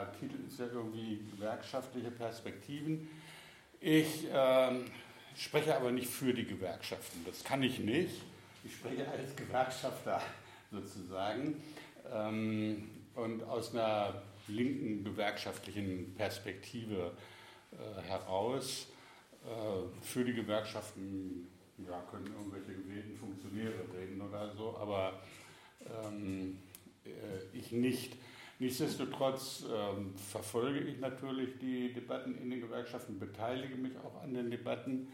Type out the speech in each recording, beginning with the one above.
der Titel ist ja irgendwie gewerkschaftliche Perspektiven. Ich ähm, spreche aber nicht für die Gewerkschaften, das kann ich nicht. Ich spreche als Gewerkschafter sozusagen ähm, und aus einer linken gewerkschaftlichen Perspektive äh, heraus. Äh, für die Gewerkschaften ja, können irgendwelche gewählten Funktionäre reden oder so, aber ähm, äh, ich nicht. Nichtsdestotrotz ähm, verfolge ich natürlich die Debatten in den Gewerkschaften, beteilige mich auch an den Debatten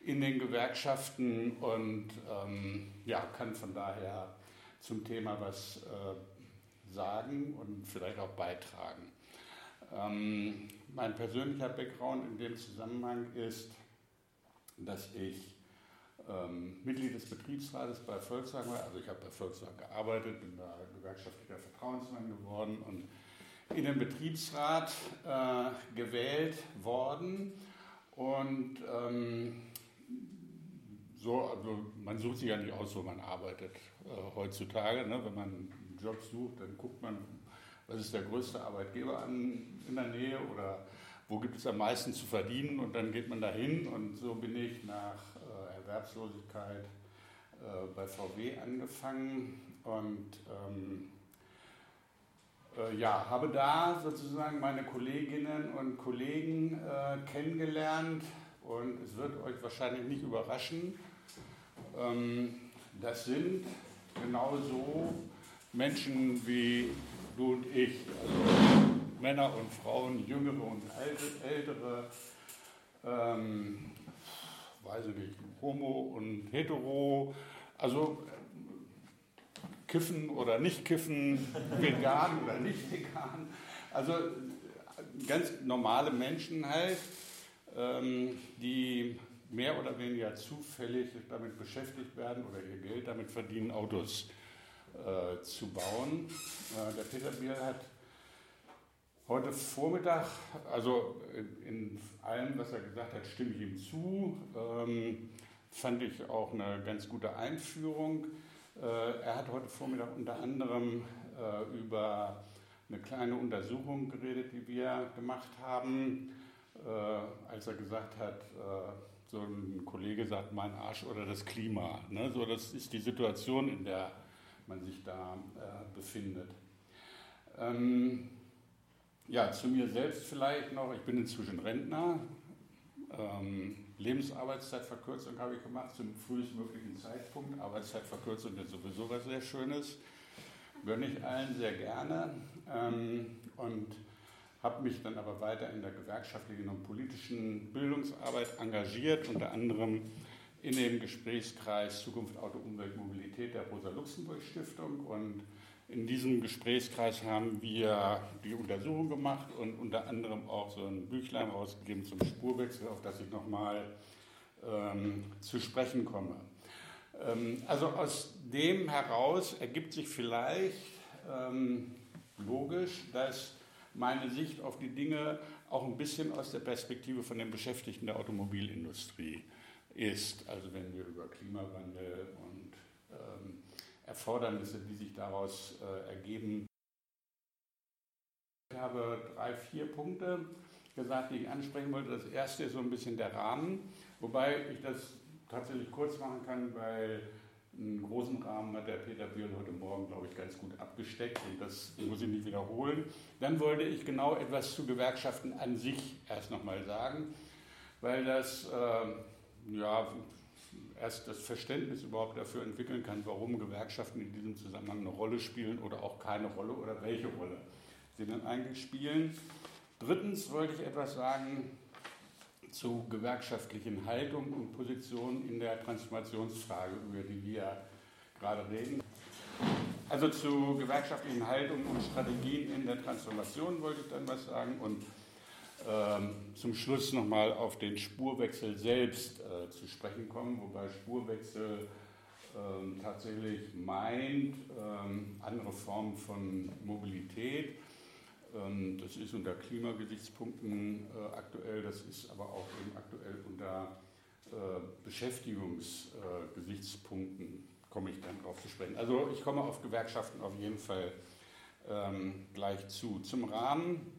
in den Gewerkschaften und ähm, ja, kann von daher zum Thema was äh, sagen und vielleicht auch beitragen. Ähm, mein persönlicher Background in dem Zusammenhang ist, dass ich ähm, Mitglied des Betriebsrates bei Volkswagen war. Also ich habe bei Volkswagen gearbeitet, bin da gewerkschaftlicher Vertrauensmann geworden und in den Betriebsrat äh, gewählt worden. Und ähm, so, also man sucht sich ja nicht aus, wo man arbeitet äh, heutzutage. Ne? Wenn man einen Job sucht, dann guckt man, was ist der größte Arbeitgeber an, in der Nähe oder wo gibt es am meisten zu verdienen und dann geht man dahin und so bin ich nach Erwerbslosigkeit äh, bei VW angefangen und ähm, äh, ja, habe da sozusagen meine Kolleginnen und Kollegen äh, kennengelernt und es wird euch wahrscheinlich nicht überraschen, ähm, das sind genauso Menschen wie du und ich, also Männer und Frauen, jüngere und ältere, ähm, weiß ich nicht, homo und hetero, also kiffen oder nicht kiffen, vegan oder nicht vegan, also ganz normale Menschen halt, ähm, die mehr oder weniger zufällig damit beschäftigt werden oder ihr Geld damit verdienen, Autos äh, zu bauen. Äh, der Peter Biel hat heute Vormittag, also in allem, was er gesagt hat, stimme ich ihm zu. Ähm, fand ich auch eine ganz gute Einführung. Äh, er hat heute Vormittag unter anderem äh, über eine kleine Untersuchung geredet, die wir gemacht haben, äh, als er gesagt hat, äh, so ein Kollege sagt, mein Arsch oder das Klima. Ne? So, das ist die Situation, in der man sich da äh, befindet. Ähm, ja, zu mir selbst vielleicht noch. Ich bin inzwischen Rentner. Ähm, Lebensarbeitszeitverkürzung habe ich gemacht zum frühestmöglichen Zeitpunkt. Arbeitszeitverkürzung ist sowieso was sehr Schönes. Gönne ich allen sehr gerne. Ähm, und habe mich dann aber weiter in der gewerkschaftlichen und politischen Bildungsarbeit engagiert, unter anderem in dem Gesprächskreis Zukunft Auto, Umwelt, Mobilität der Rosa-Luxemburg-Stiftung. Und in diesem Gesprächskreis haben wir die Untersuchung gemacht und unter anderem auch so ein Büchlein rausgegeben zum Spurwechsel, auf das ich nochmal ähm, zu sprechen komme. Ähm, also aus dem heraus ergibt sich vielleicht ähm, logisch, dass meine Sicht auf die Dinge auch ein bisschen aus der Perspektive von den Beschäftigten der Automobilindustrie ist. Also wenn wir über Klimawandel und ähm, Erfordernisse, die sich daraus äh, ergeben. Ich habe drei, vier Punkte gesagt, die ich ansprechen wollte. Das erste ist so ein bisschen der Rahmen, wobei ich das tatsächlich kurz machen kann, weil einen großen Rahmen hat der Peter Biel heute Morgen, glaube ich, ganz gut abgesteckt und das muss ich nicht wiederholen. Dann wollte ich genau etwas zu Gewerkschaften an sich erst nochmal sagen, weil das äh, ja, erst das Verständnis überhaupt dafür entwickeln kann, warum Gewerkschaften in diesem Zusammenhang eine Rolle spielen oder auch keine Rolle oder welche Rolle sie dann eigentlich spielen. Drittens wollte ich etwas sagen zu gewerkschaftlichen Haltungen und Positionen in der Transformationsfrage, über die wir gerade reden. Also zu gewerkschaftlichen Haltungen und Strategien in der Transformation wollte ich dann was sagen und zum Schluss nochmal auf den Spurwechsel selbst äh, zu sprechen kommen, wobei Spurwechsel ähm, tatsächlich meint ähm, andere Formen von Mobilität ähm, das ist unter Klimagesichtspunkten äh, aktuell, das ist aber auch eben aktuell unter äh, Beschäftigungsgesichtspunkten, komme ich dann drauf zu sprechen. Also ich komme auf Gewerkschaften auf jeden Fall ähm, gleich zu. Zum Rahmen, ähm,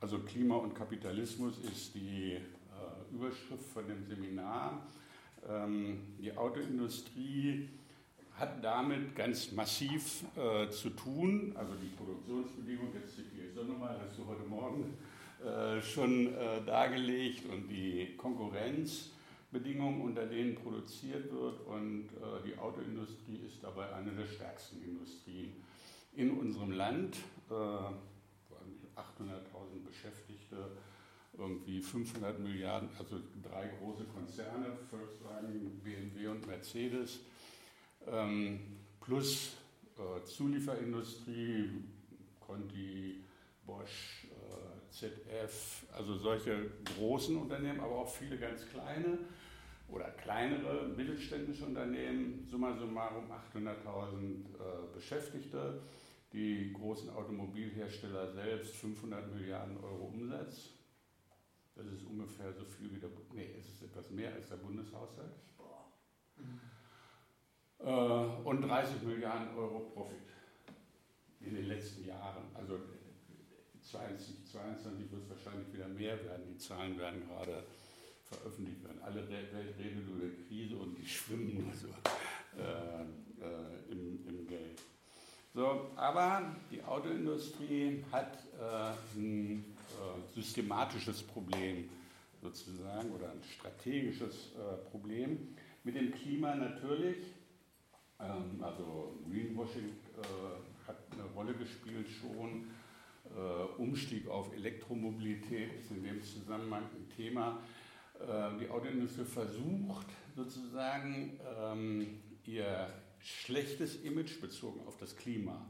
also Klima und Kapitalismus ist die äh, Überschrift von dem Seminar. Ähm, die Autoindustrie hat damit ganz massiv äh, zu tun, also die Produktionsbedingungen, jetzt zitiere ich so nochmal, hast du heute Morgen äh, schon äh, dargelegt und die Konkurrenzbedingungen, unter denen produziert wird und äh, die Autoindustrie ist dabei eine der stärksten Industrien in unserem Land. 800.000 äh, Beschäftigte, irgendwie 500 Milliarden, also drei große Konzerne, Volkswagen, BMW und Mercedes ähm, plus äh, Zulieferindustrie, Conti, Bosch, äh, ZF, also solche großen Unternehmen, aber auch viele ganz kleine oder kleinere mittelständische Unternehmen, summa summarum 800.000 äh, Beschäftigte, die großen Automobilhersteller selbst 500 Milliarden Euro Umsatz. Das ist ungefähr so viel wie der, nee, es ist etwas mehr als der Bundeshaushalt. Äh, und 30 Milliarden Euro Profit in den letzten Jahren. Also 2022 wird es wahrscheinlich wieder mehr werden. Die Zahlen werden gerade veröffentlicht werden. Alle Welt redet über die Krise und die schwimmen so äh, äh, im, im, Geld. So, aber die Autoindustrie hat äh, ein äh, systematisches Problem sozusagen oder ein strategisches äh, Problem mit dem Klima natürlich ähm, also Greenwashing äh, hat eine Rolle gespielt schon. Äh, Umstieg auf Elektromobilität ist in dem Zusammenhang ein Thema. Äh, die Autoindustrie versucht sozusagen ähm, ihr schlechtes Image bezogen auf das Klima,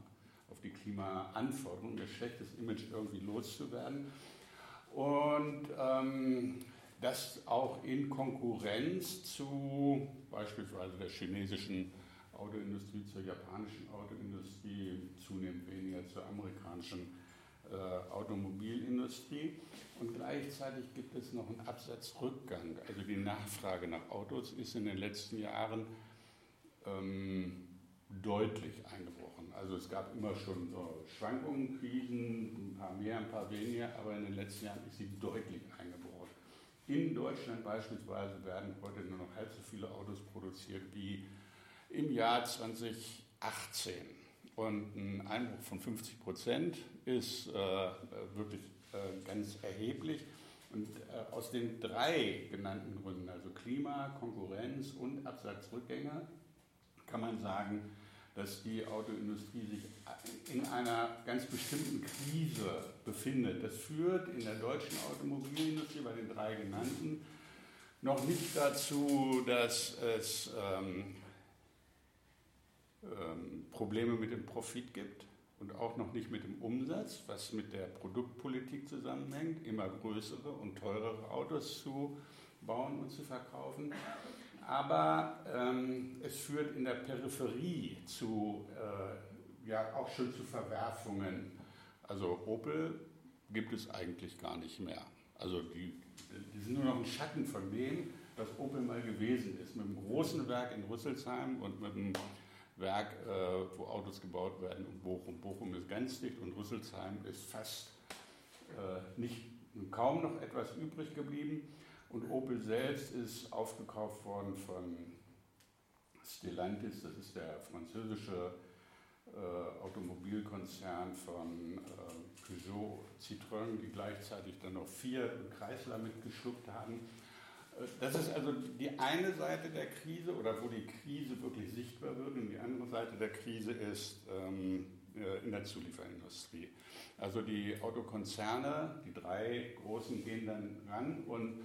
auf die Klimaanforderungen, ihr schlechtes Image irgendwie loszuwerden. Und ähm, das auch in Konkurrenz zu beispielsweise der chinesischen Autoindustrie zur japanischen Autoindustrie, zunehmend weniger zur amerikanischen äh, Automobilindustrie. Und gleichzeitig gibt es noch einen Absatzrückgang. Also die Nachfrage nach Autos ist in den letzten Jahren ähm, deutlich eingebrochen. Also es gab immer schon so Schwankungen, Krisen, ein paar mehr, ein paar weniger, aber in den letzten Jahren ist sie deutlich eingebrochen. In Deutschland beispielsweise werden heute nur noch halb so viele Autos produziert wie im Jahr 2018. Und ein Einbruch von 50 Prozent ist äh, wirklich äh, ganz erheblich. Und äh, aus den drei genannten Gründen, also Klima, Konkurrenz und Absatzrückgänge, kann man sagen, dass die Autoindustrie sich in einer ganz bestimmten Krise befindet. Das führt in der deutschen Automobilindustrie bei den drei genannten noch nicht dazu, dass es ähm, ähm, Probleme mit dem Profit gibt und auch noch nicht mit dem Umsatz, was mit der Produktpolitik zusammenhängt, immer größere und teurere Autos zu bauen und zu verkaufen. Aber ähm, es führt in der Peripherie zu, äh, ja auch schon zu Verwerfungen. Also Opel gibt es eigentlich gar nicht mehr. Also die, die sind nur noch ein Schatten von dem, was Opel mal gewesen ist. Mit einem großen Werk in Rüsselsheim und mit einem Werk, äh, wo Autos gebaut werden und Bochum. Bochum ist ganz dicht und Rüsselsheim ist fast äh, nicht, kaum noch etwas übrig geblieben. Und Opel selbst ist aufgekauft worden von Stellantis, das ist der französische äh, Automobilkonzern von äh, Peugeot, Citroën, die gleichzeitig dann noch vier Kreisler mitgeschluckt haben. Das ist also die eine Seite der Krise oder wo die Krise wirklich sichtbar wird und die andere Seite der Krise ist ähm, äh, in der Zulieferindustrie. Also die Autokonzerne, die drei großen, gehen dann ran und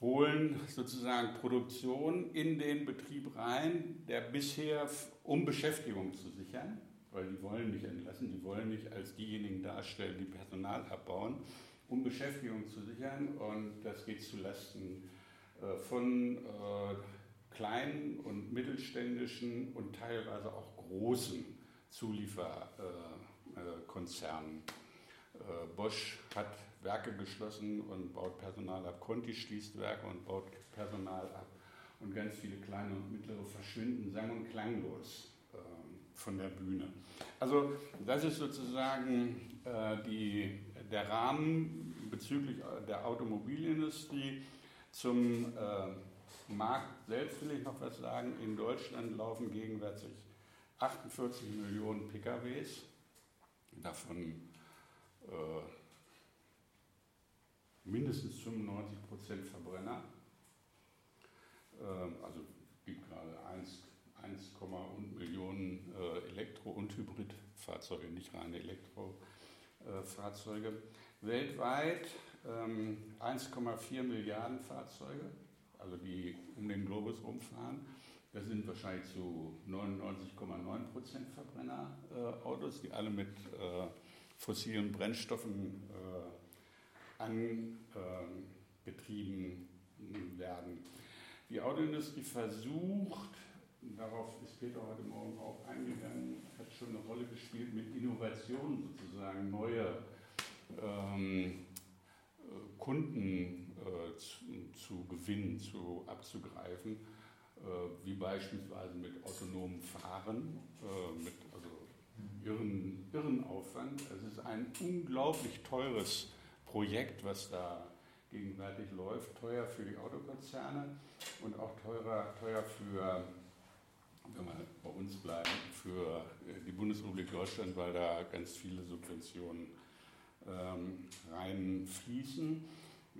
holen sozusagen Produktion in den Betrieb rein, der bisher, um Beschäftigung zu sichern, weil die wollen nicht entlassen, die wollen nicht als diejenigen darstellen, die Personal abbauen, um Beschäftigung zu sichern. Und das geht zulasten äh, von äh, kleinen und mittelständischen und teilweise auch großen Zulieferkonzernen. Äh, Bosch hat Werke geschlossen und baut Personal ab. Conti schließt Werke und baut Personal ab. Und ganz viele kleine und mittlere verschwinden sang- und klanglos. Ähm, von der Bühne. Also das ist sozusagen äh, die, der Rahmen bezüglich der Automobilindustrie. Zum äh, Markt selbst will ich noch was sagen. In Deutschland laufen gegenwärtig 48 Millionen PKWs, davon äh, mindestens 95 Prozent Verbrenner. Äh, also gibt gerade 1, 1, Millionen äh, Elektro- und Hybridfahrzeuge, nicht reine Elektrofahrzeuge. Weltweit ähm, 1,4 Milliarden Fahrzeuge, also die um den Globus rumfahren. Das sind wahrscheinlich zu 99,9 Prozent Verbrennerautos, die alle mit äh, fossilen Brennstoffen äh, angetrieben werden. Die Autoindustrie versucht, darauf ist Peter heute Morgen auch eingegangen, hat schon eine Rolle gespielt, mit Innovationen sozusagen neue ähm, Kunden äh, zu, zu, gewinnen, zu abzugreifen, äh, wie beispielsweise mit autonomem Fahren, äh, mit also irren, irren Aufwand. Es ist ein unglaublich teures Projekt, was da gegenwärtig läuft, teuer für die Autokonzerne und auch teurer, teuer für, wenn wir bei uns bleiben, für die Bundesrepublik Deutschland, weil da ganz viele Subventionen ähm, reinfließen.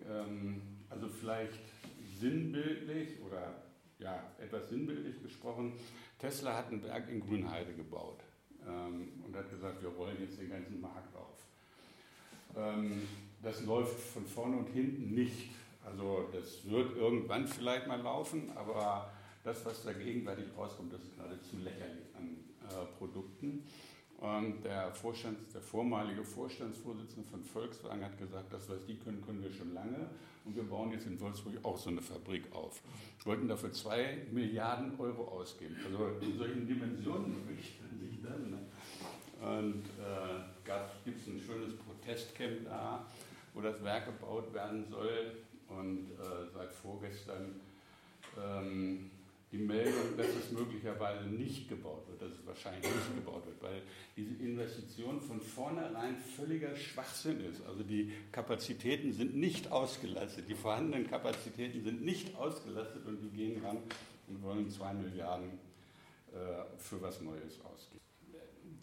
Ähm, also vielleicht sinnbildlich oder ja, etwas sinnbildlich gesprochen, Tesla hat einen Berg in Grünheide gebaut ähm, und hat gesagt, wir rollen jetzt den ganzen Markt auf. Ähm, das läuft von vorne und hinten nicht. Also das wird irgendwann vielleicht mal laufen, aber das, was da gegenwärtig rauskommt, das ist geradezu lächerlich an äh, Produkten. Und der, Vorstands-, der vormalige Vorstandsvorsitzende von Volkswagen hat gesagt, das, was die können, können wir schon lange. Und wir bauen jetzt in Wolfsburg auch so eine Fabrik auf. Wir wollten dafür zwei Milliarden Euro ausgeben. Also in solchen Dimensionen man sich dann. Ne? Und äh, gibt es ein schönes Protestcamp da, wo das Werk gebaut werden soll. Und äh, seit vorgestern ähm, die Meldung, dass es möglicherweise nicht gebaut wird, dass es wahrscheinlich nicht gebaut wird, weil diese Investition von vornherein völliger Schwachsinn ist. Also die Kapazitäten sind nicht ausgelastet, die vorhandenen Kapazitäten sind nicht ausgelastet und die gehen ran und wollen zwei Milliarden äh, für was Neues ausgeben.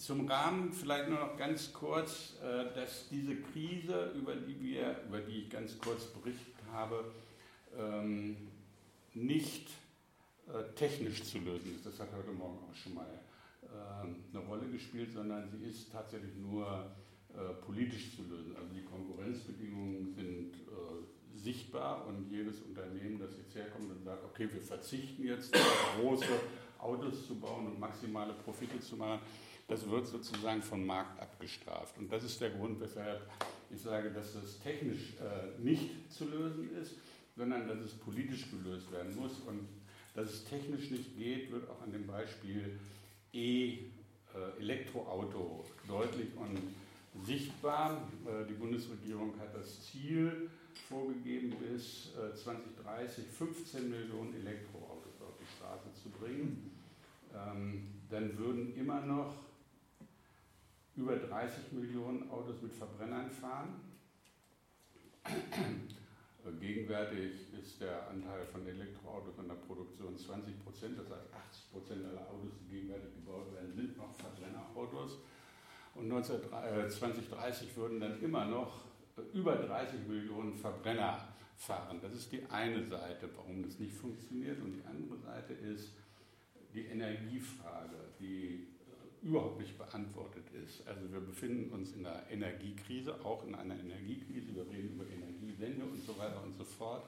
Zum Rahmen vielleicht nur noch ganz kurz, äh, dass diese Krise, über die, wir, über die ich ganz kurz berichtet habe, ähm, nicht äh, technisch zu lösen ist. Das hat heute Morgen auch schon mal ähm, eine Rolle gespielt, sondern sie ist tatsächlich nur äh, politisch zu lösen. Also die Konkurrenzbedingungen sind sichtbar und jedes Unternehmen, das jetzt herkommt und sagt, okay, wir verzichten jetzt große Autos zu bauen und maximale Profite zu machen, das wird sozusagen vom Markt abgestraft. Und das ist der Grund, weshalb ich sage, dass das technisch nicht zu lösen ist, sondern dass es politisch gelöst werden muss. Und dass es technisch nicht geht, wird auch an dem Beispiel E-Elektroauto deutlich und sichtbar. Äh, die Bundesregierung hat das Ziel vorgegeben, bis 2030 äh, 15 Millionen Elektroautos auf die Straße zu bringen. Ähm, dann würden immer noch über 30 Millionen Autos mit Verbrennern fahren. Gegenwärtig ist der Anteil von Elektroautos an der Produktion 20 Prozent, das heißt 80 Prozent aller Autos, die gegenwärtig gebaut werden, sind noch Verbrennerautos. Und 2030 äh, würden dann immer noch äh, über 30 Millionen Verbrenner fahren. Das ist die eine Seite, warum das nicht funktioniert. Und die andere Seite ist die Energiefrage, die äh, überhaupt nicht beantwortet ist. Also wir befinden uns in einer Energiekrise, auch in einer Energiekrise. Wir reden über Energie Wände und so weiter und so fort.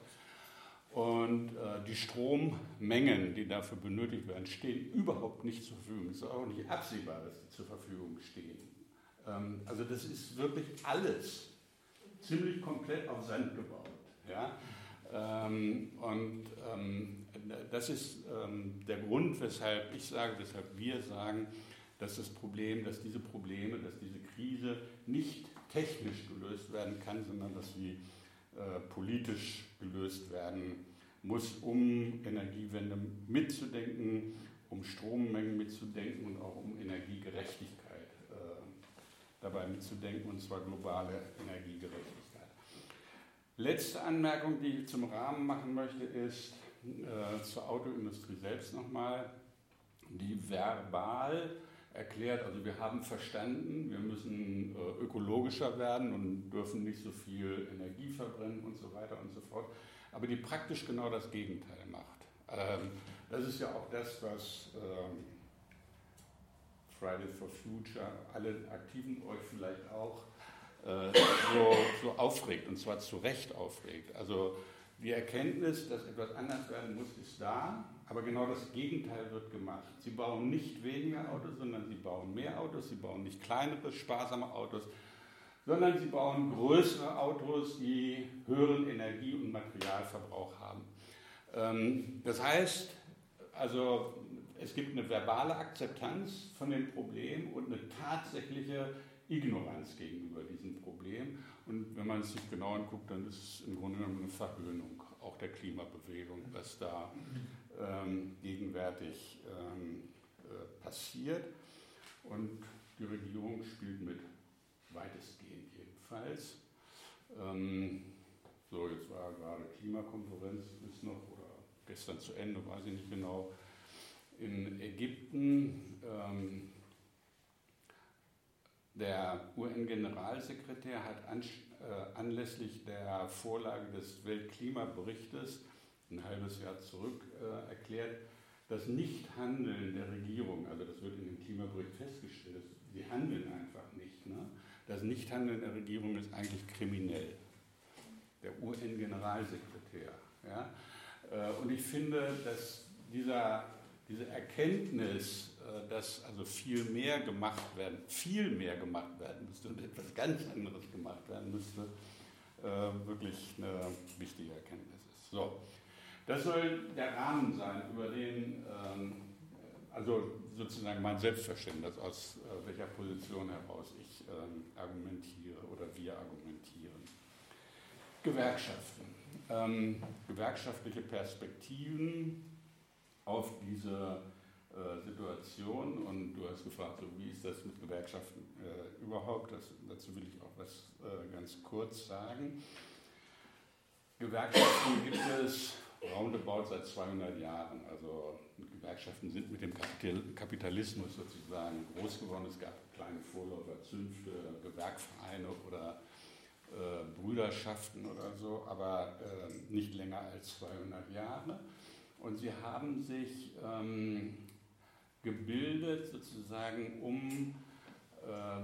Und äh, die Strommengen, die dafür benötigt werden, stehen überhaupt nicht zur Verfügung. Es ist auch nicht absehbar, dass sie zur Verfügung stehen. Ähm, also das ist wirklich alles ziemlich komplett auf Sand gebaut. Ja? Ähm, und ähm, das ist ähm, der Grund, weshalb ich sage, weshalb wir sagen, dass das Problem, dass diese Probleme, dass diese Krise nicht technisch gelöst werden kann, sondern dass sie äh, politisch gelöst werden muss, um Energiewende mitzudenken um Strommengen mitzudenken und auch um Energiegerechtigkeit äh, dabei mitzudenken, und zwar globale Energiegerechtigkeit. Letzte Anmerkung, die ich zum Rahmen machen möchte, ist äh, zur Autoindustrie selbst nochmal, die verbal erklärt, also wir haben verstanden, wir müssen äh, ökologischer werden und dürfen nicht so viel Energie verbrennen und so weiter und so fort, aber die praktisch genau das Gegenteil macht. Ähm, das ist ja auch das, was ähm, Fridays for Future, alle Aktiven euch vielleicht auch äh, so, so aufregt und zwar zu Recht aufregt. Also die Erkenntnis, dass etwas anders werden muss, ist da, aber genau das Gegenteil wird gemacht. Sie bauen nicht weniger Autos, sondern sie bauen mehr Autos, sie bauen nicht kleinere, sparsame Autos, sondern sie bauen größere Autos, die höheren Energie- und Materialverbrauch haben. Ähm, das heißt, also es gibt eine verbale Akzeptanz von dem Problem und eine tatsächliche Ignoranz gegenüber diesem Problem. Und wenn man es sich genau anguckt, dann ist es im Grunde genommen eine Verhöhnung auch der Klimabewegung, was da ähm, gegenwärtig ähm, äh, passiert. Und die Regierung spielt mit, weitestgehend jedenfalls. Ähm, so, jetzt war gerade Klimakonferenz, ist noch, oder gestern zu Ende, weiß ich nicht genau, in Ägypten. Ähm, der UN-Generalsekretär hat an, äh, anlässlich der Vorlage des Weltklimaberichtes ein halbes Jahr zurück äh, erklärt, das Nichthandeln der Regierung, also das wird in dem Klimabericht festgestellt, sie handeln einfach nicht. Ne? Das Nichthandeln der Regierung ist eigentlich kriminell. Der UN-Generalsekretär. Ja? Äh, und ich finde, dass dieser, diese Erkenntnis, äh, dass also viel mehr gemacht werden, viel mehr gemacht werden müsste und etwas ganz anderes gemacht werden müsste, äh, wirklich eine wichtige Erkenntnis ist. So. Das soll der Rahmen sein, über den, ähm, also sozusagen mein Selbstverständnis, aus äh, welcher Position heraus ich ähm, argumentiere oder wir argumentieren. Gewerkschaften. Ähm, gewerkschaftliche Perspektiven auf diese äh, Situation und du hast gefragt, so, wie ist das mit Gewerkschaften äh, überhaupt? Das, dazu will ich auch was äh, ganz kurz sagen. Gewerkschaften gibt es roundabout seit 200 Jahren. Also Gewerkschaften sind mit dem Kapitalismus sozusagen groß geworden. Es gab kleine Vorläufer, Zünfte, Gewerkvereine oder äh, Brüderschaften oder so, aber äh, nicht länger als 200 Jahre. Und sie haben sich ähm, gebildet sozusagen, um äh,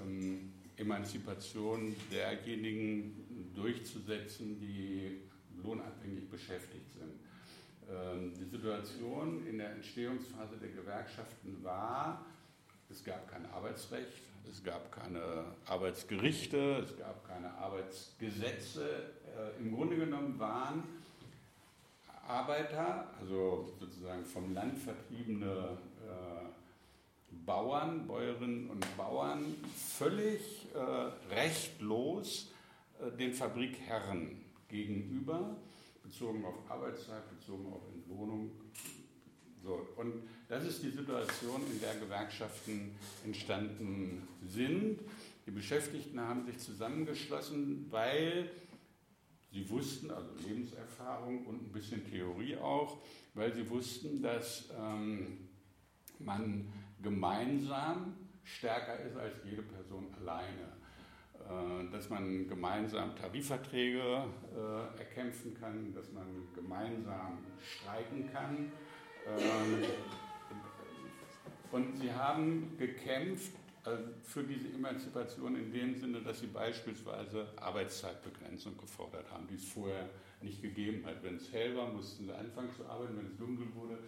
ähm, Emanzipation derjenigen durchzusetzen, die lohnabhängig beschäftigt sind. Ähm, die Situation in der Entstehungsphase der Gewerkschaften war, es gab kein Arbeitsrecht, es gab keine Arbeitsgerichte, es gab keine Arbeitsgesetze. Äh, Im Grunde genommen waren Arbeiter, also sozusagen vom Land vertriebene äh, Bauern, Bäuerinnen und Bauern, völlig äh, rechtlos den Fabrikherren gegenüber, bezogen auf Arbeitszeit, bezogen auf Entlohnung. So, und das ist die Situation, in der Gewerkschaften entstanden sind. Die Beschäftigten haben sich zusammengeschlossen, weil sie wussten, also Lebenserfahrung und ein bisschen Theorie auch, weil sie wussten, dass ähm, man gemeinsam stärker ist als jede Person alleine. Äh, dass man gemeinsam Tarifverträge äh, erkämpfen kann, dass man gemeinsam streiken kann. Ähm, und sie haben gekämpft äh, für diese Emanzipation in dem Sinne, dass sie beispielsweise Arbeitszeitbegrenzung gefordert haben, die es vorher nicht gegeben hat. Wenn es hell war, mussten sie anfangen zu arbeiten, wenn es dunkel wurde,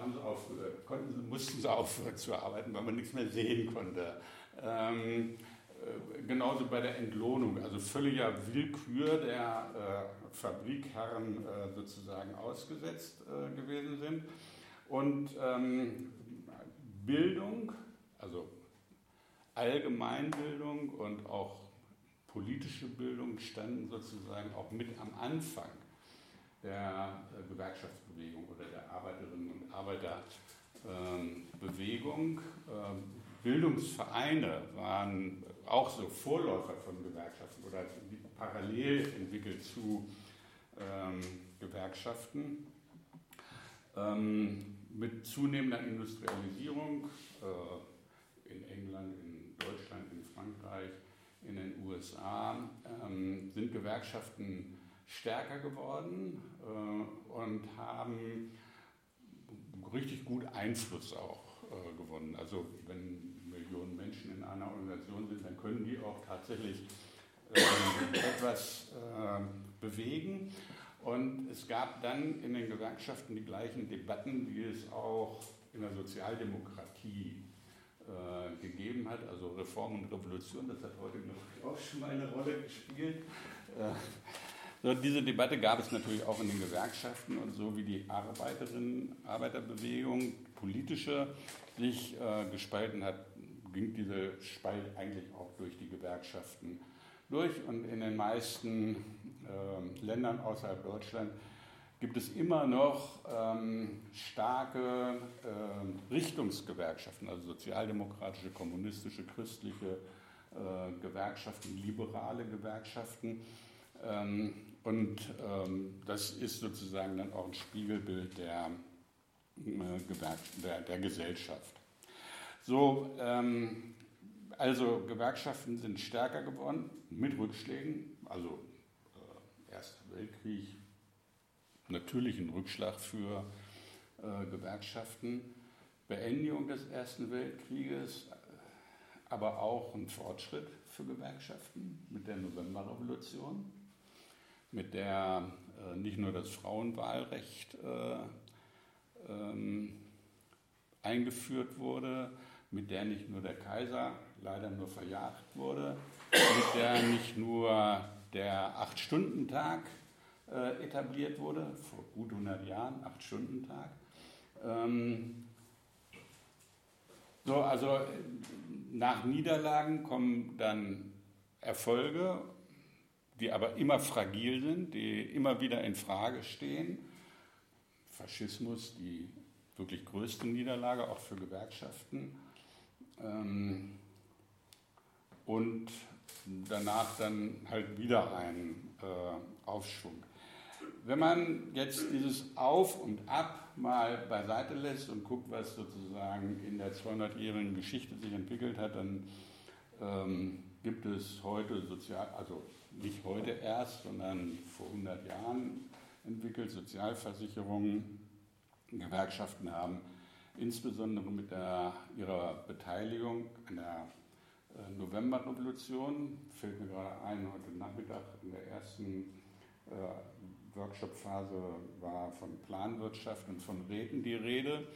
haben sie aufgehört, konnten, mussten sie aufhören zu arbeiten, weil man nichts mehr sehen konnte. Ähm, äh, genauso bei der Entlohnung, also völliger Willkür der äh, Fabrikherren äh, sozusagen ausgesetzt äh, gewesen sind. Und ähm, Bildung, also Allgemeinbildung und auch politische Bildung standen sozusagen auch mit am Anfang der äh, Gewerkschaftsbewegung oder der Arbeiterinnen und Arbeiterbewegung. Ähm, Bildungsvereine waren auch so Vorläufer von Gewerkschaften oder parallel entwickelt zu ähm, Gewerkschaften. Ähm, mit zunehmender Industrialisierung äh, in England, in Deutschland, in Frankreich, in den USA ähm, sind Gewerkschaften stärker geworden äh, und haben richtig gut Einfluss auch äh, gewonnen. Also wenn Millionen Menschen in einer Organisation sind, dann können die auch tatsächlich äh, etwas äh, bewegen. Und es gab dann in den Gewerkschaften die gleichen Debatten, die es auch in der Sozialdemokratie äh, gegeben hat, also Reform und Revolution, das hat heute auch schon mal eine Rolle gespielt. Äh, so, diese Debatte gab es natürlich auch in den Gewerkschaften und so wie die Arbeiterinnen, Arbeiterbewegung, politische, sich äh, gespalten hat, ging diese Spalt eigentlich auch durch die Gewerkschaften durch und in den meisten äh, Ländern außerhalb Deutschland gibt es immer noch ähm, starke äh, Richtungsgewerkschaften, also sozialdemokratische, kommunistische, christliche äh, Gewerkschaften, liberale Gewerkschaften. Ähm, und ähm, das ist sozusagen dann auch ein Spiegelbild der, der, der Gesellschaft. So, ähm, also Gewerkschaften sind stärker geworden mit Rückschlägen, also äh, Erster Weltkrieg, natürlich ein Rückschlag für äh, Gewerkschaften, Beendigung des Ersten Weltkrieges, aber auch ein Fortschritt für Gewerkschaften mit der Novemberrevolution, mit der äh, nicht nur das Frauenwahlrecht äh, ähm, eingeführt wurde, mit der nicht nur der Kaiser leider nur verjagt wurde, mit der nicht nur der Acht-Stunden-Tag äh, etabliert wurde, vor gut 100 Jahren, Acht-Stunden-Tag. Ähm, so, also nach Niederlagen kommen dann Erfolge, die aber immer fragil sind, die immer wieder in Frage stehen. Faschismus, die wirklich größte Niederlage, auch für Gewerkschaften. Ähm, und danach dann halt wieder ein äh, Aufschwung. Wenn man jetzt dieses Auf und Ab mal beiseite lässt und guckt, was sozusagen in der 200-jährigen Geschichte sich entwickelt hat, dann ähm, gibt es heute sozial, also nicht heute erst, sondern vor 100 Jahren entwickelt Sozialversicherungen, Gewerkschaften haben insbesondere mit der, ihrer Beteiligung an der äh, Novemberrevolution, fällt mir gerade ein, heute Nachmittag in der ersten äh, Workshop-Phase war von Planwirtschaft und von Räten die Rede.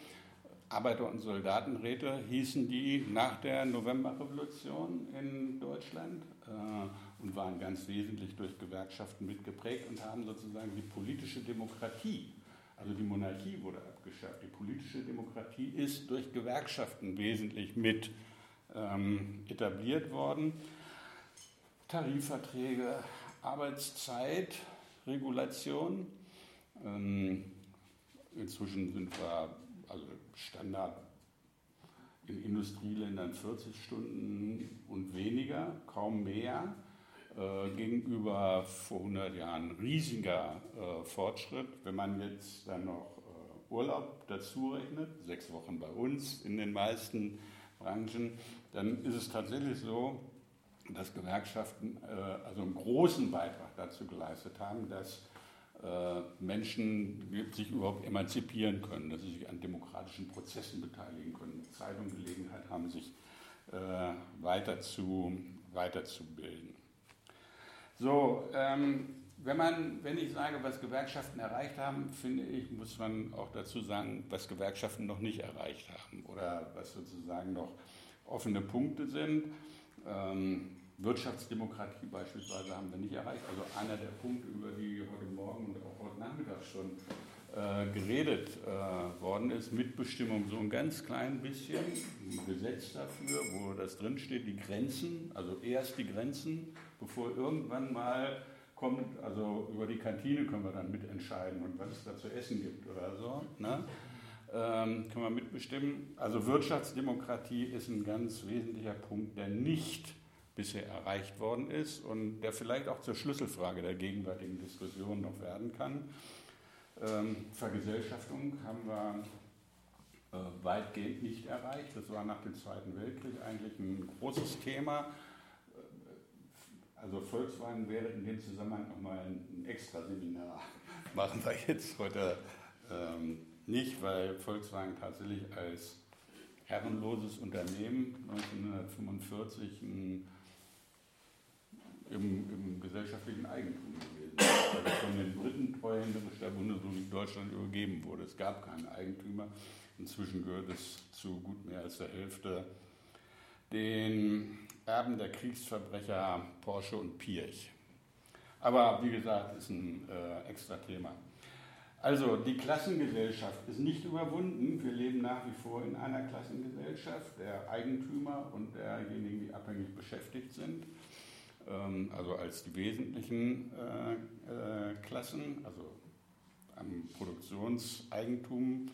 Arbeiter- und Soldatenräte hießen die nach der Novemberrevolution in Deutschland äh, und waren ganz wesentlich durch Gewerkschaften mitgeprägt und haben sozusagen die politische Demokratie also die Monarchie wurde abgeschafft. Die politische Demokratie ist durch Gewerkschaften wesentlich mit ähm, etabliert worden. Tarifverträge, Arbeitszeitregulation. Ähm, inzwischen sind wir also Standard in Industrieländern 40 Stunden und weniger, kaum mehr. Äh, gegenüber vor 100 Jahren riesiger äh, Fortschritt. Wenn man jetzt dann noch äh, Urlaub dazu rechnet, sechs Wochen bei uns in den meisten Branchen, dann ist es tatsächlich so, dass Gewerkschaften äh, also einen großen Beitrag dazu geleistet haben, dass äh, Menschen sich überhaupt emanzipieren können, dass sie sich an demokratischen Prozessen beteiligen können, Zeit und Gelegenheit haben, sich weiter zu, weiterzubilden. So, ähm, wenn, man, wenn ich sage, was Gewerkschaften erreicht haben, finde ich, muss man auch dazu sagen, was Gewerkschaften noch nicht erreicht haben oder was sozusagen noch offene Punkte sind. Ähm, Wirtschaftsdemokratie beispielsweise haben wir nicht erreicht. Also einer der Punkte, über die heute Morgen und auch heute Nachmittag schon äh, geredet äh, worden ist, Mitbestimmung so ein ganz klein bisschen, ein Gesetz dafür, wo das drinsteht, die Grenzen, also erst die Grenzen, bevor irgendwann mal kommt, also über die Kantine können wir dann mitentscheiden und was es da zu essen gibt oder so. Ne? Ähm, können wir mitbestimmen. Also Wirtschaftsdemokratie ist ein ganz wesentlicher Punkt, der nicht bisher erreicht worden ist und der vielleicht auch zur Schlüsselfrage der gegenwärtigen Diskussion noch werden kann. Ähm, Vergesellschaftung haben wir äh, weitgehend nicht erreicht. Das war nach dem Zweiten Weltkrieg eigentlich ein großes Thema. Also Volkswagen wäre in dem Zusammenhang nochmal ein extra Seminar. Machen wir jetzt heute ähm, nicht, weil Volkswagen tatsächlich als herrenloses Unternehmen 1945 ein, im, im, gesellschaftlichen Eigentum gewesen ist, also von den Briten treuhänderisch der Bundesrepublik Deutschland übergeben wurde. Es gab keine Eigentümer. Inzwischen gehört es zu gut mehr als der Hälfte den Erben der Kriegsverbrecher Porsche und Pirch. Aber wie gesagt, ist ein äh, extra Thema. Also die Klassengesellschaft ist nicht überwunden. Wir leben nach wie vor in einer Klassengesellschaft der Eigentümer und derjenigen, die abhängig beschäftigt sind. Ähm, also als die wesentlichen äh, äh, Klassen, also am Produktionseigentum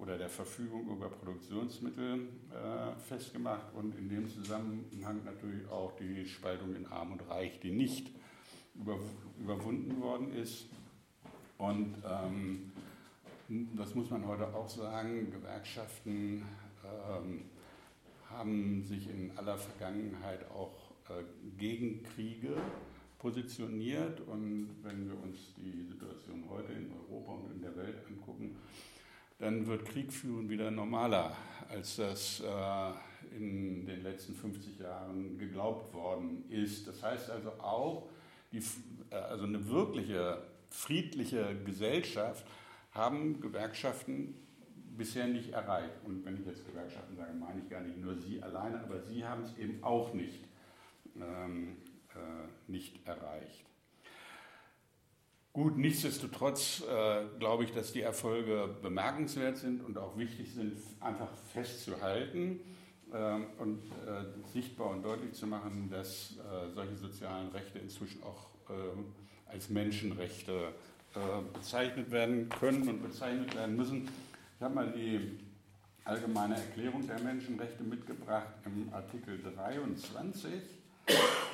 oder der Verfügung über Produktionsmittel äh, festgemacht und in dem Zusammenhang natürlich auch die Spaltung in Arm und Reich, die nicht über, überwunden worden ist. Und ähm, das muss man heute auch sagen, Gewerkschaften ähm, haben sich in aller Vergangenheit auch äh, gegen Kriege positioniert. Und wenn wir uns die Situation heute in Europa und in der Welt angucken, dann wird Krieg führen wieder normaler, als das äh, in den letzten 50 Jahren geglaubt worden ist. Das heißt also auch, die, äh, also eine wirkliche friedliche Gesellschaft haben Gewerkschaften bisher nicht erreicht. Und wenn ich jetzt Gewerkschaften sage, meine ich gar nicht nur Sie alleine, aber Sie haben es eben auch nicht, ähm, äh, nicht erreicht. Gut, nichtsdestotrotz äh, glaube ich, dass die Erfolge bemerkenswert sind und auch wichtig sind, einfach festzuhalten äh, und äh, sichtbar und deutlich zu machen, dass äh, solche sozialen Rechte inzwischen auch äh, als Menschenrechte äh, bezeichnet werden können und bezeichnet werden müssen. Ich habe mal die allgemeine Erklärung der Menschenrechte mitgebracht im Artikel 23.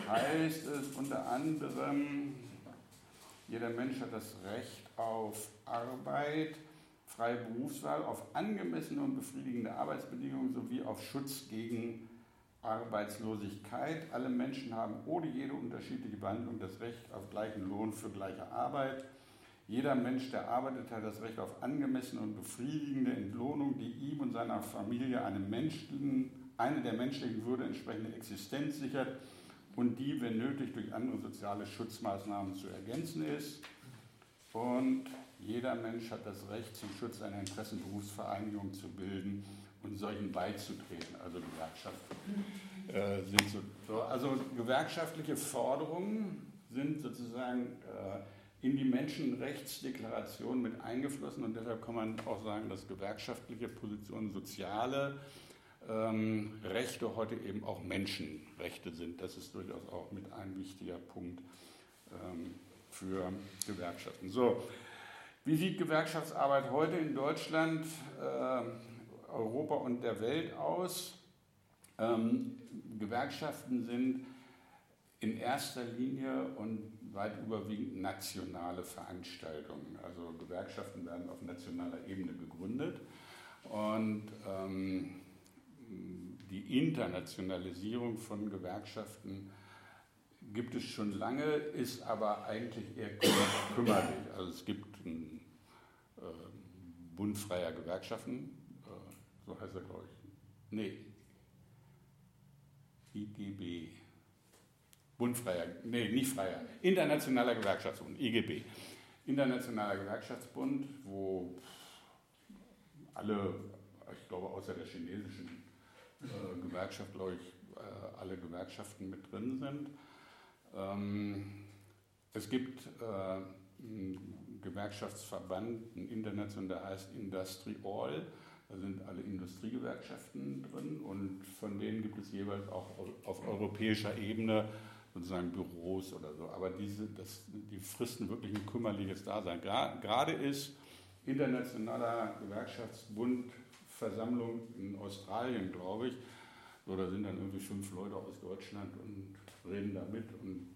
Heißt es unter anderem, jeder Mensch hat das Recht auf Arbeit, freie Berufswahl, auf angemessene und befriedigende Arbeitsbedingungen sowie auf Schutz gegen Arbeitslosigkeit. Alle Menschen haben ohne jede unterschiedliche Behandlung das Recht auf gleichen Lohn für gleiche Arbeit. Jeder Mensch, der arbeitet, hat das Recht auf angemessene und befriedigende Entlohnung, die ihm und seiner Familie eine, eine der menschlichen Würde entsprechende Existenz sichert und die, wenn nötig, durch andere soziale Schutzmaßnahmen zu ergänzen ist. Und jeder Mensch hat das Recht, zum Schutz einer Interessenberufsvereinigung zu bilden und solchen beizutreten, also Gewerkschaften. Äh, sind so, also gewerkschaftliche Forderungen sind sozusagen äh, in die Menschenrechtsdeklaration mit eingeflossen und deshalb kann man auch sagen, dass gewerkschaftliche Positionen soziale ähm, Rechte heute eben auch Menschenrechte sind. Das ist durchaus auch mit ein wichtiger Punkt ähm, für Gewerkschaften. So, wie sieht Gewerkschaftsarbeit heute in Deutschland? Äh, Europa und der Welt aus. Ähm, Gewerkschaften sind in erster Linie und weit überwiegend nationale Veranstaltungen. Also Gewerkschaften werden auf nationaler Ebene gegründet und ähm, die Internationalisierung von Gewerkschaften gibt es schon lange, ist aber eigentlich eher kümmerlich. Also es gibt einen äh, Bund freier Gewerkschaften, so heißt er, glaube ich. Nee. IGB. Bundfreier, nee, nicht freier. Internationaler Gewerkschaftsbund, IGB. Internationaler Gewerkschaftsbund, wo alle, ich glaube, außer der chinesischen äh, Gewerkschaft, glaube ich, äh, alle Gewerkschaften mit drin sind. Ähm, es gibt äh, einen Gewerkschaftsverband, einen internationalen, der heißt Industry All da sind alle Industriegewerkschaften drin und von denen gibt es jeweils auch auf europäischer Ebene sozusagen Büros oder so. Aber diese, das, die fristen wirklich ein kümmerliches Dasein. Gerade ist internationaler Gewerkschaftsbund Versammlung in Australien, glaube ich. So, da sind dann irgendwie fünf Leute aus Deutschland und reden da mit und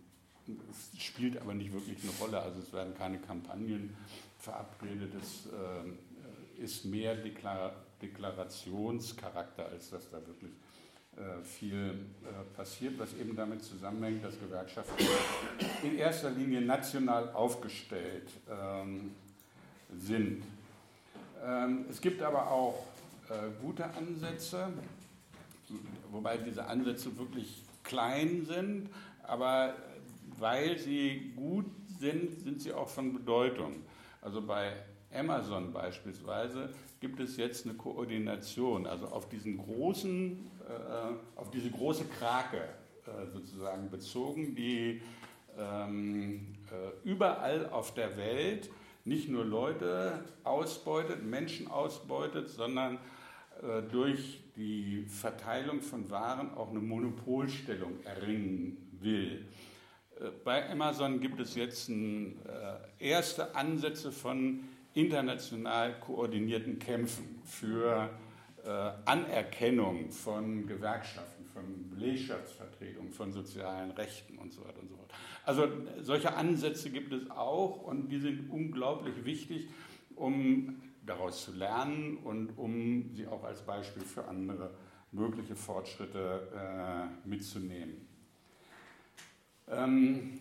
es spielt aber nicht wirklich eine Rolle. Also es werden keine Kampagnen verabredet. Es äh, ist mehr Deklar Deklarationscharakter, als dass da wirklich äh, viel äh, passiert, was eben damit zusammenhängt, dass Gewerkschaften in erster Linie national aufgestellt ähm, sind. Ähm, es gibt aber auch gute Ansätze, wobei diese Ansätze wirklich klein sind, aber weil sie gut sind, sind sie auch von Bedeutung. Also bei Amazon beispielsweise gibt es jetzt eine Koordination, also auf diesen großen, äh, auf diese große Krake äh, sozusagen bezogen, die ähm, äh, überall auf der Welt nicht nur Leute ausbeutet, Menschen ausbeutet, sondern äh, durch die Verteilung von Waren auch eine Monopolstellung erringen will. Äh, bei Amazon gibt es jetzt äh, erste Ansätze von international koordinierten Kämpfen für äh, Anerkennung von Gewerkschaften, von Belegschaftsvertretungen, von sozialen Rechten und so weiter und so fort. Also solche Ansätze gibt es auch und die sind unglaublich wichtig, um daraus zu lernen und um sie auch als Beispiel für andere mögliche Fortschritte äh, mitzunehmen. Ähm,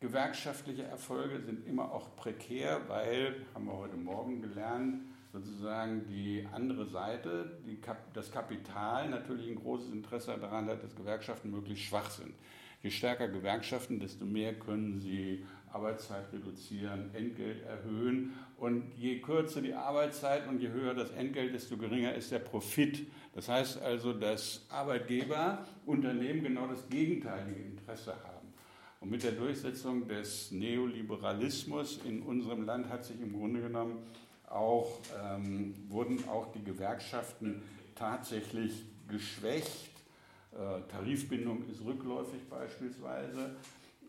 gewerkschaftliche Erfolge sind immer auch prekär, weil, haben wir heute Morgen gelernt, sozusagen die andere Seite, die Kap das Kapital natürlich ein großes Interesse daran hat, dass Gewerkschaften möglichst schwach sind. Je stärker Gewerkschaften, desto mehr können sie Arbeitszeit reduzieren, Entgelt erhöhen. Und je kürzer die Arbeitszeit und je höher das Entgelt, desto geringer ist der Profit. Das heißt also, dass Arbeitgeber, Unternehmen genau das gegenteilige Interesse haben. Und mit der Durchsetzung des Neoliberalismus in unserem Land hat sich im Grunde genommen auch, ähm, wurden auch die Gewerkschaften tatsächlich geschwächt. Äh, Tarifbindung ist rückläufig beispielsweise.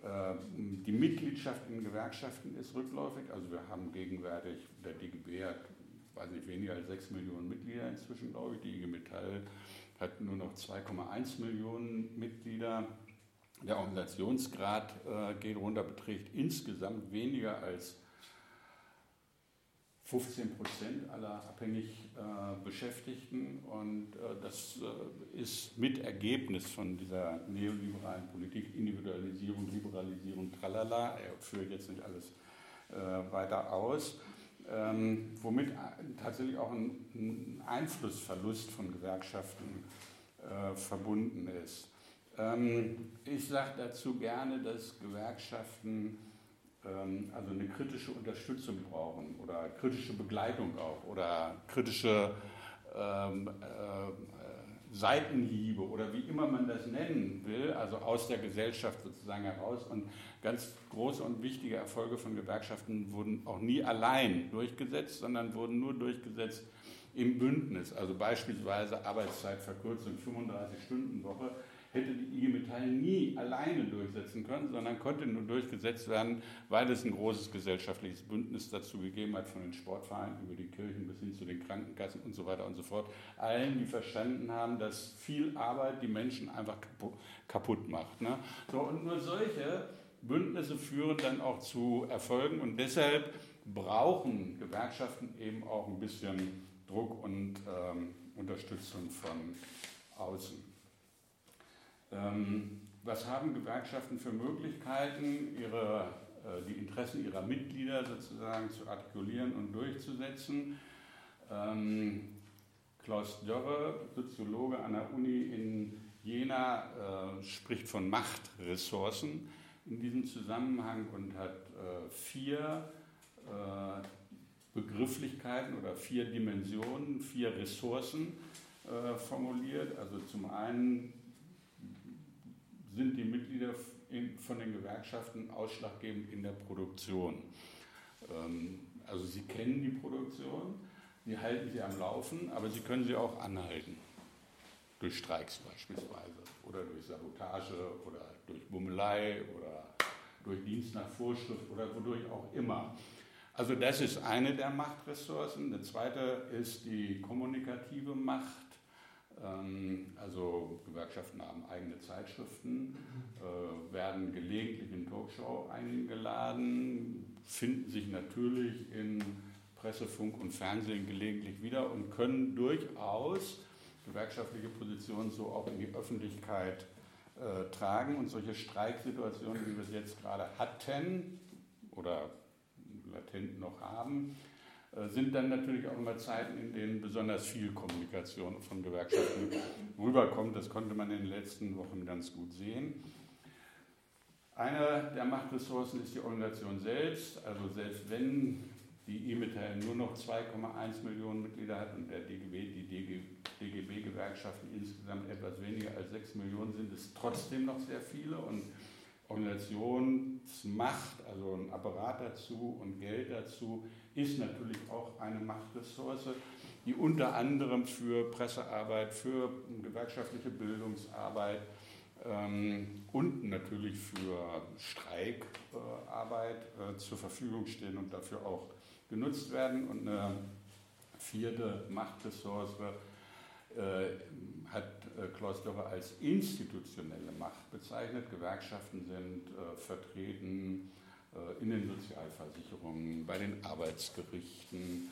Äh, die Mitgliedschaft in Gewerkschaften ist rückläufig. Also wir haben gegenwärtig, der DGB hat, weiß nicht, weniger als 6 Millionen Mitglieder inzwischen, glaube ich. Die IG Metall hat nur noch 2,1 Millionen Mitglieder. Der Organisationsgrad äh, geht runter, beträgt insgesamt weniger als 15 Prozent aller abhängig äh, Beschäftigten. Und äh, das äh, ist mit Ergebnis von dieser neoliberalen Politik, Individualisierung, Liberalisierung, tralala, er führt jetzt nicht alles äh, weiter aus, ähm, womit äh, tatsächlich auch ein, ein Einflussverlust von Gewerkschaften äh, verbunden ist. Ähm, ich sage dazu gerne, dass Gewerkschaften also eine kritische Unterstützung brauchen oder kritische Begleitung auch oder kritische ähm, äh, Seitenhiebe oder wie immer man das nennen will, also aus der Gesellschaft sozusagen heraus. Und ganz große und wichtige Erfolge von Gewerkschaften wurden auch nie allein durchgesetzt, sondern wurden nur durchgesetzt im Bündnis. Also beispielsweise Arbeitszeitverkürzung, 35-Stunden-Woche hätte die IG Metall nie alleine durchsetzen können, sondern konnte nur durchgesetzt werden, weil es ein großes gesellschaftliches Bündnis dazu gegeben hat, von den Sportvereinen über die Kirchen bis hin zu den Krankenkassen und so weiter und so fort. Allen, die verstanden haben, dass viel Arbeit die Menschen einfach kaputt macht. Ne? So, und nur solche Bündnisse führen dann auch zu Erfolgen und deshalb brauchen Gewerkschaften eben auch ein bisschen Druck und ähm, Unterstützung von außen. Ähm, was haben Gewerkschaften für Möglichkeiten, ihre, äh, die Interessen ihrer Mitglieder sozusagen zu artikulieren und durchzusetzen? Ähm, Klaus Dörre, Soziologe an der Uni in Jena, äh, spricht von Machtressourcen in diesem Zusammenhang und hat äh, vier Begrifflichkeiten oder vier Dimensionen, vier Ressourcen formuliert. Also zum einen sind die Mitglieder von den Gewerkschaften ausschlaggebend in der Produktion. Ähm, also sie kennen die Produktion, sie halten sie am Laufen, aber sie können sie auch anhalten, durch Streiks beispielsweise oder durch Sabotage oder durch Bummelei oder durch Dienst nach Vorschrift oder wodurch auch immer. Also das ist eine der Machtressourcen. Der zweite ist die kommunikative Macht. Ähm, also Gewerkschaften haben eigene Zeitschriften, äh, werden gelegentlich in Talkshow eingeladen, finden sich natürlich in Presse, Funk und Fernsehen gelegentlich wieder und können durchaus gewerkschaftliche Positionen so auch in die Öffentlichkeit äh, tragen. Und solche Streiksituationen, wie wir es jetzt gerade hatten oder latent noch haben, sind dann natürlich auch immer Zeiten, in denen besonders viel Kommunikation von Gewerkschaften rüberkommt. Das konnte man in den letzten Wochen ganz gut sehen. Eine der Machtressourcen ist die Organisation selbst. Also selbst wenn die E-Metall nur noch 2,1 Millionen Mitglieder hat und der DGB, die DGB-Gewerkschaften insgesamt etwas weniger als 6 Millionen sind, es trotzdem noch sehr viele und Organisationsmacht, also ein Apparat dazu und Geld dazu, ist natürlich auch eine Machtressource, die unter anderem für Pressearbeit, für gewerkschaftliche Bildungsarbeit ähm, und natürlich für Streikarbeit äh, zur Verfügung stehen und dafür auch genutzt werden. Und eine vierte Machtressource äh, hat äh, Klaus Dörrer als institutionelle Macht bezeichnet. Gewerkschaften sind äh, vertreten äh, in den Sozialversicherungen, bei den Arbeitsgerichten,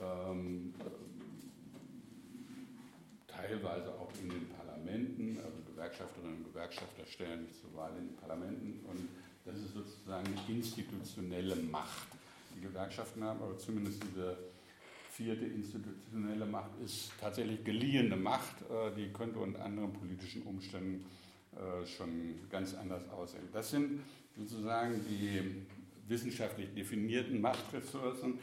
ähm, teilweise auch in den Parlamenten. Also Gewerkschafterinnen und Gewerkschafter stellen sich zur Wahl in den Parlamenten und das ist sozusagen eine institutionelle Macht. Die Gewerkschaften haben aber zumindest diese vierte institutionelle Macht ist tatsächlich geliehene Macht, äh, die könnte unter anderen politischen Umständen äh, schon ganz anders aussehen. Das sind sozusagen die wissenschaftlich definierten Machtressourcen.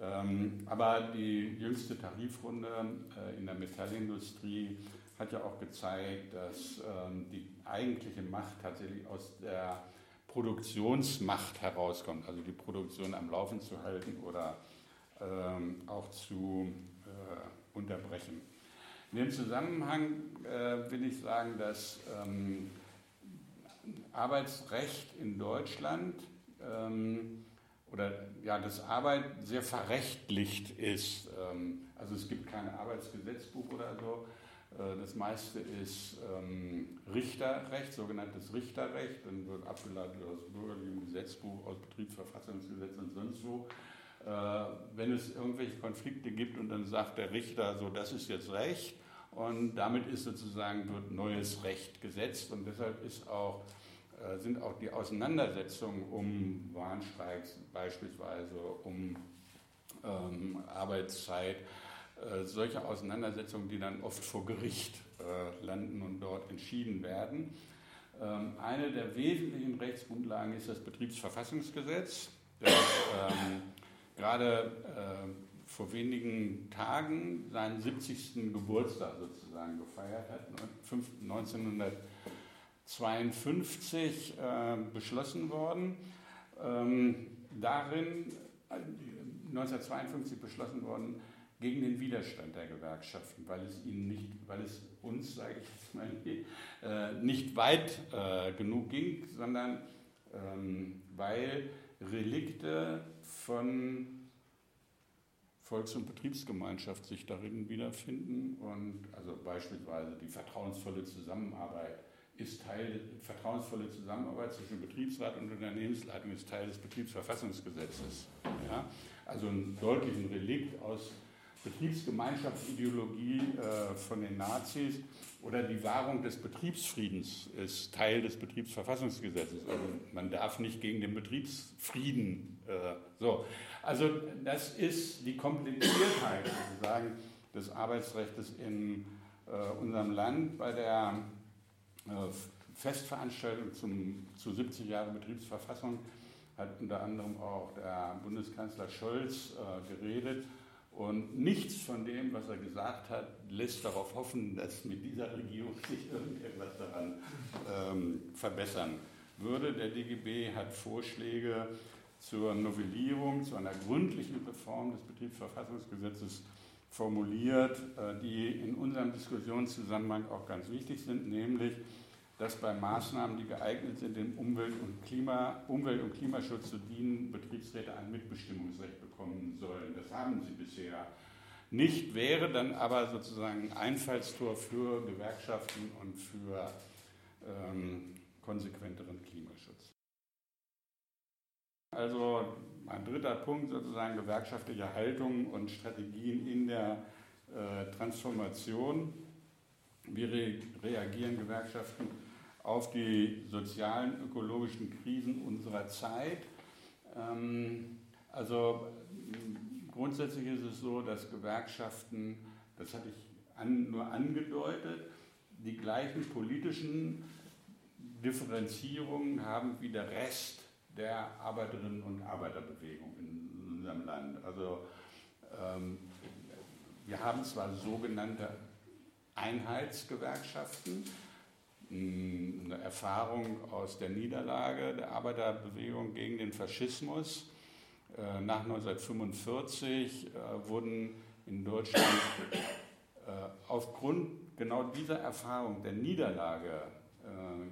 Ähm, aber die jüngste Tarifrunde äh, in der Metallindustrie hat ja auch gezeigt, dass ähm, die eigentliche Macht tatsächlich aus der Produktionsmacht herauskommt, also die Produktion am Laufen zu halten oder ähm, auch zu äh, unterbrechen. In dem Zusammenhang äh, will ich sagen, dass ähm, Arbeitsrecht in Deutschland ähm, oder ja, das Arbeit sehr verrechtlicht ist. Ähm, also es gibt kein Arbeitsgesetzbuch oder so. Äh, das meiste ist ähm, Richterrecht, sogenanntes Richterrecht, dann wird abgeleitet aus bürgerlichem Gesetzbuch, aus Betriebsverfassungsgesetz und sonst wo. Äh, wenn es irgendwelche Konflikte gibt und dann sagt der Richter, so das ist jetzt Recht und damit ist sozusagen wird neues Recht gesetzt und deshalb ist auch, äh, sind auch die Auseinandersetzungen um Warnstreiks beispielsweise, um ähm, Arbeitszeit, äh, solche Auseinandersetzungen, die dann oft vor Gericht äh, landen und dort entschieden werden. Ähm, eine der wesentlichen Rechtsgrundlagen ist das Betriebsverfassungsgesetz. Das ähm, gerade äh, vor wenigen Tagen seinen 70. Geburtstag sozusagen gefeiert hat, 1952 äh, beschlossen worden. Ähm, darin, 1952 äh, beschlossen worden, gegen den Widerstand der Gewerkschaften, weil es ihnen nicht, weil es uns, sage ich jetzt mal, äh, nicht weit äh, genug ging, sondern ähm, weil Relikte von Volks- und Betriebsgemeinschaft sich darin wiederfinden. Und also beispielsweise die vertrauensvolle Zusammenarbeit ist Teil, vertrauensvolle Zusammenarbeit zwischen Betriebsrat und Unternehmensleitung ist Teil des Betriebsverfassungsgesetzes. Ja? Also ein deutlichen Relikt aus Betriebsgemeinschaftsideologie äh, von den Nazis oder die Wahrung des Betriebsfriedens ist Teil des Betriebsverfassungsgesetzes. Also man darf nicht gegen den Betriebsfrieden. Äh, so. Also das ist die Kompliziertheit sozusagen des Arbeitsrechts in äh, unserem Land. Bei der äh, Festveranstaltung zum, zu 70 Jahre Betriebsverfassung hat unter anderem auch der Bundeskanzler Scholz äh, geredet und nichts von dem, was er gesagt hat, lässt darauf hoffen, dass mit dieser Regierung sich irgendetwas daran ähm, verbessern würde. Der DGB hat Vorschläge zur Novellierung, zu einer gründlichen Reform des Betriebsverfassungsgesetzes formuliert, äh, die in unserem Diskussionszusammenhang auch ganz wichtig sind, nämlich dass bei Maßnahmen, die geeignet sind, dem Umwelt- und, Klima, Umwelt und Klimaschutz zu dienen, Betriebsräte ein Mitbestimmungsrecht bekommen sollen. Das haben sie bisher nicht, wäre dann aber sozusagen ein Einfallstor für Gewerkschaften und für ähm, konsequenteren Klimaschutz. Also ein dritter Punkt sozusagen gewerkschaftliche Haltung und Strategien in der äh, Transformation. Wie re reagieren Gewerkschaften auf die sozialen, ökologischen Krisen unserer Zeit? Ähm, also grundsätzlich ist es so, dass Gewerkschaften, das hatte ich an, nur angedeutet, die gleichen politischen Differenzierungen haben wie der Rest der Arbeiterinnen und Arbeiterbewegung in unserem Land. Also ähm, wir haben zwar sogenannte Einheitsgewerkschaften, eine Erfahrung aus der Niederlage der Arbeiterbewegung gegen den Faschismus. Äh, nach 1945 äh, wurden in Deutschland äh, aufgrund genau dieser Erfahrung der Niederlage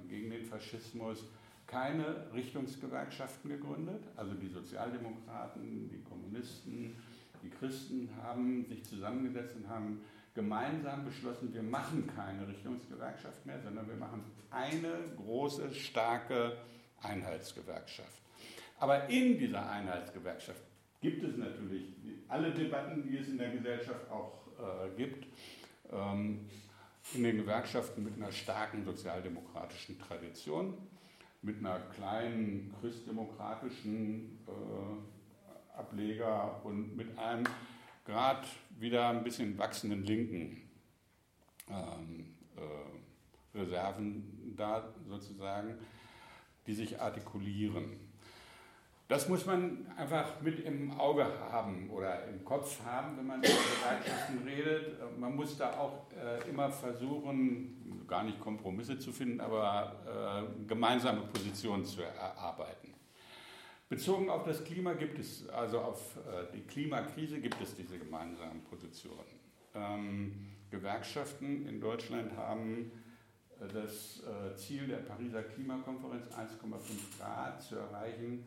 gegen den Faschismus keine Richtungsgewerkschaften gegründet. Also die Sozialdemokraten, die Kommunisten, die Christen haben sich zusammengesetzt und haben gemeinsam beschlossen, wir machen keine Richtungsgewerkschaft mehr, sondern wir machen eine große, starke Einheitsgewerkschaft. Aber in dieser Einheitsgewerkschaft gibt es natürlich alle Debatten, die es in der Gesellschaft auch äh, gibt. Ähm, in den Gewerkschaften mit einer starken sozialdemokratischen Tradition mit einer kleinen christdemokratischen äh, Ableger und mit einem gerade wieder ein bisschen wachsenden linken ähm, äh, Reserven da sozusagen, die sich artikulieren. Das muss man einfach mit im Auge haben oder im Kopf haben, wenn man über Bereitschaften redet. Man muss da auch äh, immer versuchen, gar nicht Kompromisse zu finden, aber äh, gemeinsame Positionen zu erarbeiten. Bezogen auf das Klima gibt es, also auf äh, die Klimakrise gibt es diese gemeinsamen Positionen. Ähm, Gewerkschaften in Deutschland haben äh, das äh, Ziel der Pariser Klimakonferenz 1,5 Grad zu erreichen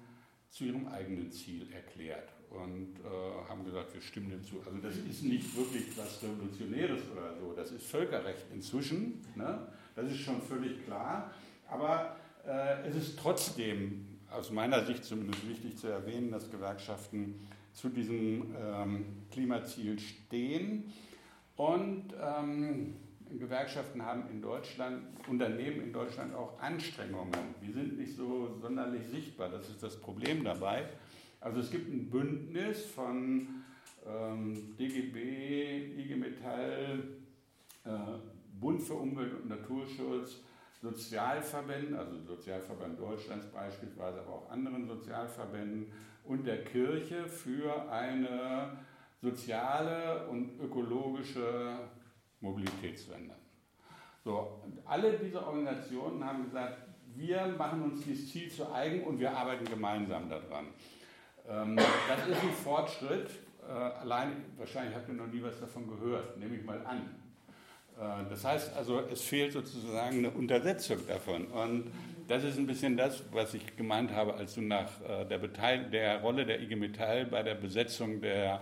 zu ihrem eigenen Ziel erklärt und äh, haben gesagt, wir stimmen dem zu. Also das ist nicht wirklich was Revolutionäres oder so, das ist Völkerrecht inzwischen, ne? das ist schon völlig klar, aber äh, es ist trotzdem aus meiner Sicht zumindest wichtig zu erwähnen, dass Gewerkschaften zu diesem ähm, Klimaziel stehen und ähm, Gewerkschaften haben in Deutschland, Unternehmen in Deutschland auch Anstrengungen. Die sind nicht so sonderlich sichtbar. Das ist das Problem dabei. Also es gibt ein Bündnis von ähm, DGB, IG Metall, äh, Bund für Umwelt und Naturschutz, Sozialverbänden, also Sozialverband Deutschlands beispielsweise, aber auch anderen Sozialverbänden und der Kirche für eine soziale und ökologische Mobilitätswende. So, alle diese Organisationen haben gesagt, wir machen uns dieses Ziel zu eigen und wir arbeiten gemeinsam daran. Ähm, das ist ein Fortschritt. Äh, allein, wahrscheinlich habt ihr noch nie was davon gehört, nehme ich mal an. Äh, das heißt also, es fehlt sozusagen eine Untersetzung davon. Und das ist ein bisschen das, was ich gemeint habe, als du nach äh, der, Beteil der Rolle der IG Metall bei der Besetzung der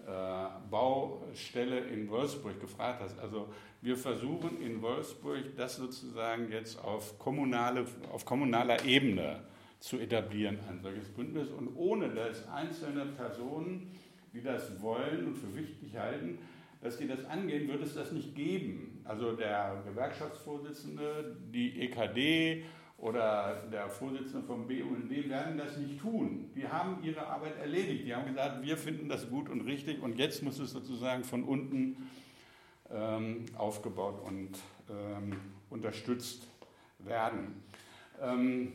äh, Baustelle in Wolfsburg gefragt hast. Also wir versuchen in Wolfsburg das sozusagen jetzt auf, kommunale, auf kommunaler Ebene zu etablieren, ein solches Bündnis. Und ohne dass einzelne Personen, die das wollen und für wichtig halten, dass die das angehen, wird es das nicht geben. Also der Gewerkschaftsvorsitzende, die EKD oder der Vorsitzende vom BUND werden das nicht tun. Die haben ihre Arbeit erledigt. Die haben gesagt, wir finden das gut und richtig und jetzt muss es sozusagen von unten ähm, aufgebaut und ähm, unterstützt werden. Ähm,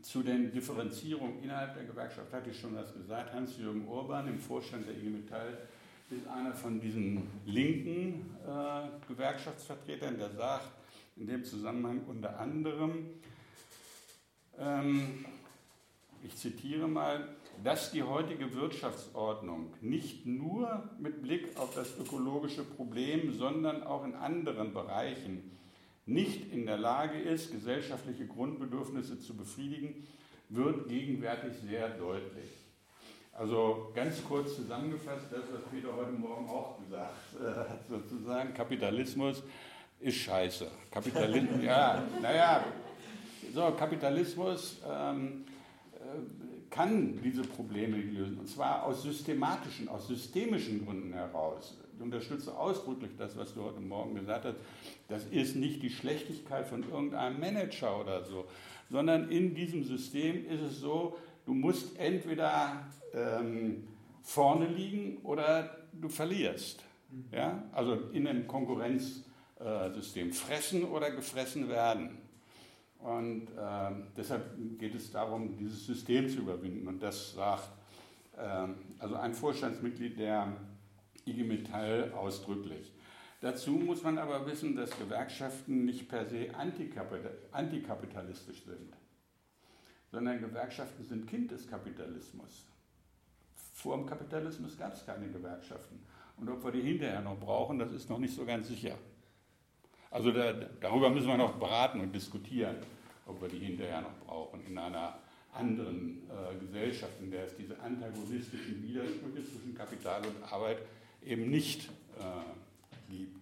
zu den Differenzierungen innerhalb der Gewerkschaft hatte ich schon was gesagt. Hans-Jürgen Urban im Vorstand der IG Metall ist einer von diesen linken äh, Gewerkschaftsvertretern, der sagt, in dem Zusammenhang unter anderem, ähm, ich zitiere mal, dass die heutige Wirtschaftsordnung nicht nur mit Blick auf das ökologische Problem, sondern auch in anderen Bereichen nicht in der Lage ist, gesellschaftliche Grundbedürfnisse zu befriedigen, wird gegenwärtig sehr deutlich. Also ganz kurz zusammengefasst, das, was Peter heute Morgen auch gesagt äh, hat, sozusagen, Kapitalismus ist scheiße. Kapitalismus, ja, naja, so, Kapitalismus ähm, äh, kann diese Probleme lösen, und zwar aus systematischen, aus systemischen Gründen heraus. Ich unterstütze ausdrücklich das, was du heute Morgen gesagt hast. Das ist nicht die Schlechtigkeit von irgendeinem Manager oder so, sondern in diesem System ist es so, du musst entweder ähm, vorne liegen oder du verlierst. Ja? Also in einem Konkurrenzsystem fressen oder gefressen werden. Und äh, deshalb geht es darum, dieses System zu überwinden. Und das sagt äh, also ein Vorstandsmitglied der IG Metall ausdrücklich. Dazu muss man aber wissen, dass Gewerkschaften nicht per se antikapitalistisch sind, sondern Gewerkschaften sind Kind des Kapitalismus. Vor dem Kapitalismus gab es keine Gewerkschaften. Und ob wir die hinterher noch brauchen, das ist noch nicht so ganz sicher. Also da, darüber müssen wir noch beraten und diskutieren, ob wir die hinterher noch brauchen in einer anderen äh, Gesellschaft, in der es diese antagonistischen Widersprüche zwischen Kapital und Arbeit eben nicht äh, gibt.